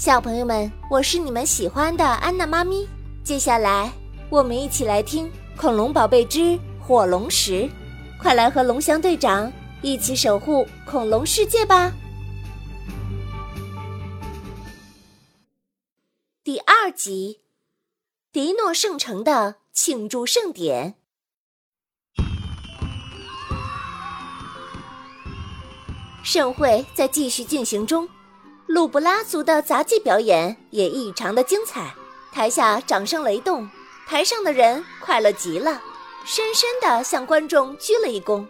小朋友们，我是你们喜欢的安娜妈咪。接下来，我们一起来听《恐龙宝贝之火龙石》，快来和龙翔队长一起守护恐龙世界吧！第二集，迪诺圣城的庆祝盛典。盛会在继续进行中，鲁布拉族的杂技表演也异常的精彩。台下掌声雷动，台上的人快乐极了，深深的向观众鞠了一躬。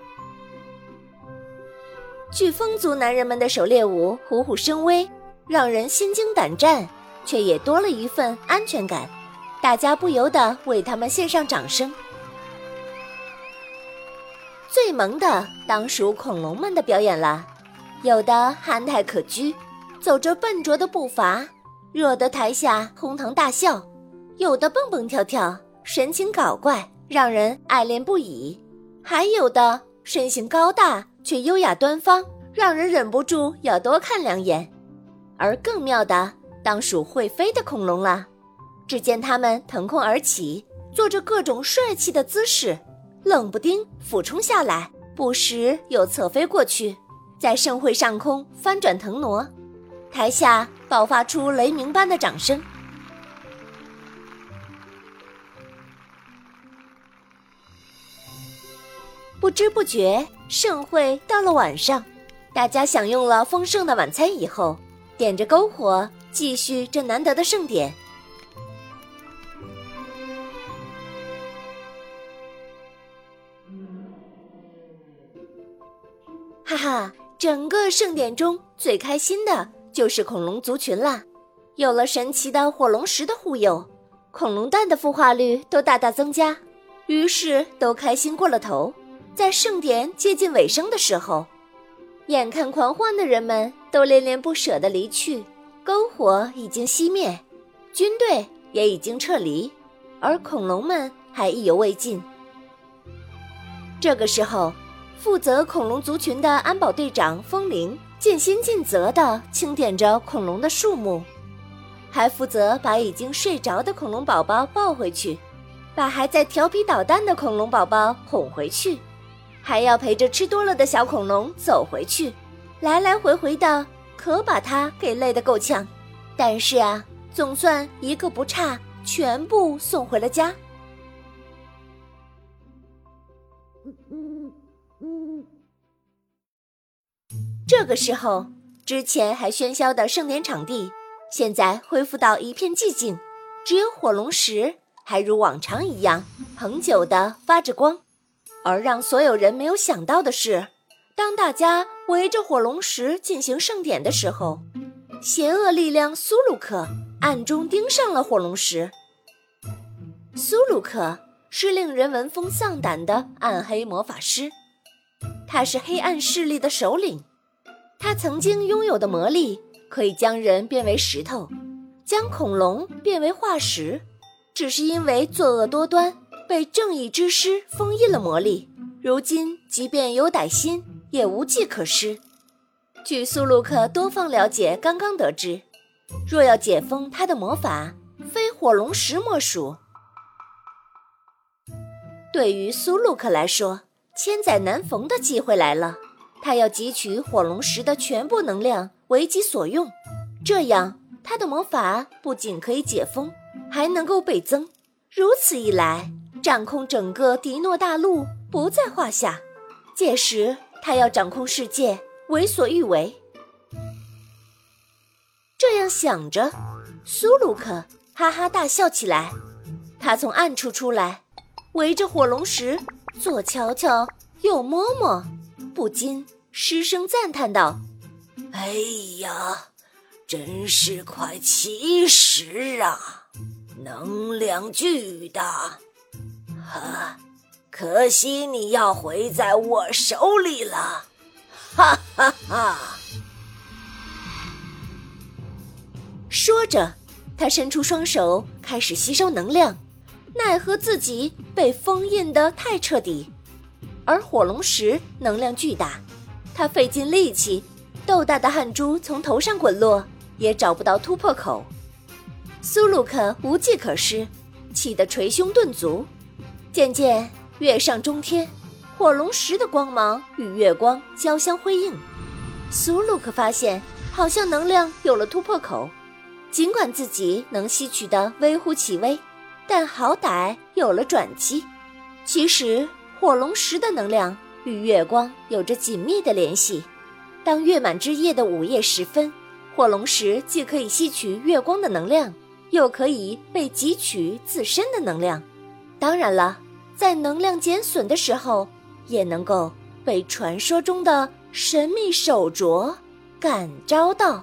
飓风族男人们的狩猎舞虎虎生威，让人心惊胆战，却也多了一份安全感。大家不由得为他们献上掌声。最萌的当属恐龙们的表演了。有的憨态可掬，走着笨拙的步伐，惹得台下哄堂大笑；有的蹦蹦跳跳，神情搞怪，让人爱怜不已；还有的身形高大却优雅端方，让人忍不住要多看两眼。而更妙的，当属会飞的恐龙了。只见它们腾空而起，做着各种帅气的姿势，冷不丁俯冲下来，不时又侧飞过去。在盛会上空翻转腾挪，台下爆发出雷鸣般的掌声。不知不觉，盛会到了晚上，大家享用了丰盛的晚餐以后，点着篝火，继续这难得的盛典。哈哈。整个盛典中最开心的就是恐龙族群了，有了神奇的火龙石的护佑，恐龙蛋的孵化率都大大增加，于是都开心过了头。在盛典接近尾声的时候，眼看狂欢的人们都恋恋不舍地离去，篝火已经熄灭，军队也已经撤离，而恐龙们还意犹未尽。这个时候。负责恐龙族群的安保队长风铃尽心尽责地清点着恐龙的数目，还负责把已经睡着的恐龙宝宝抱回去，把还在调皮捣蛋的恐龙宝宝哄回去，还要陪着吃多了的小恐龙走回去，来来回回的，可把他给累得够呛。但是啊，总算一个不差，全部送回了家。这个时候，之前还喧嚣的盛典场地，现在恢复到一片寂静，只有火龙石还如往常一样恒久的发着光。而让所有人没有想到的是，当大家围着火龙石进行盛典的时候，邪恶力量苏鲁克暗中盯上了火龙石。苏鲁克是令人闻风丧胆的暗黑魔法师，他是黑暗势力的首领。他曾经拥有的魔力可以将人变为石头，将恐龙变为化石，只是因为作恶多端，被正义之师封印了魔力。如今，即便有歹心，也无计可施。据苏鲁克多方了解，刚刚得知，若要解封他的魔法，非火龙石莫属。对于苏鲁克来说，千载难逢的机会来了。他要汲取火龙石的全部能量为己所用，这样他的魔法不仅可以解封，还能够倍增。如此一来，掌控整个迪诺大陆不在话下。届时，他要掌控世界，为所欲为。这样想着，苏鲁克哈哈大笑起来。他从暗处出来，围着火龙石左瞧瞧，右摸摸。不禁失声赞叹道：“哎呀，真是块奇石啊，能量巨大！哈，可惜你要毁在我手里了！哈哈哈！”说着，他伸出双手开始吸收能量，奈何自己被封印的太彻底。而火龙石能量巨大，他费尽力气，豆大的汗珠从头上滚落，也找不到突破口。苏鲁克无计可施，气得捶胸顿足。渐渐，月上中天，火龙石的光芒与月光交相辉映。苏鲁克发现，好像能量有了突破口。尽管自己能吸取的微乎其微，但好歹有了转机。其实，火龙石的能量与月光有着紧密的联系。当月满之夜的午夜时分，火龙石既可以吸取月光的能量，又可以被汲取自身的能量。当然了，在能量减损的时候，也能够被传说中的神秘手镯感召到。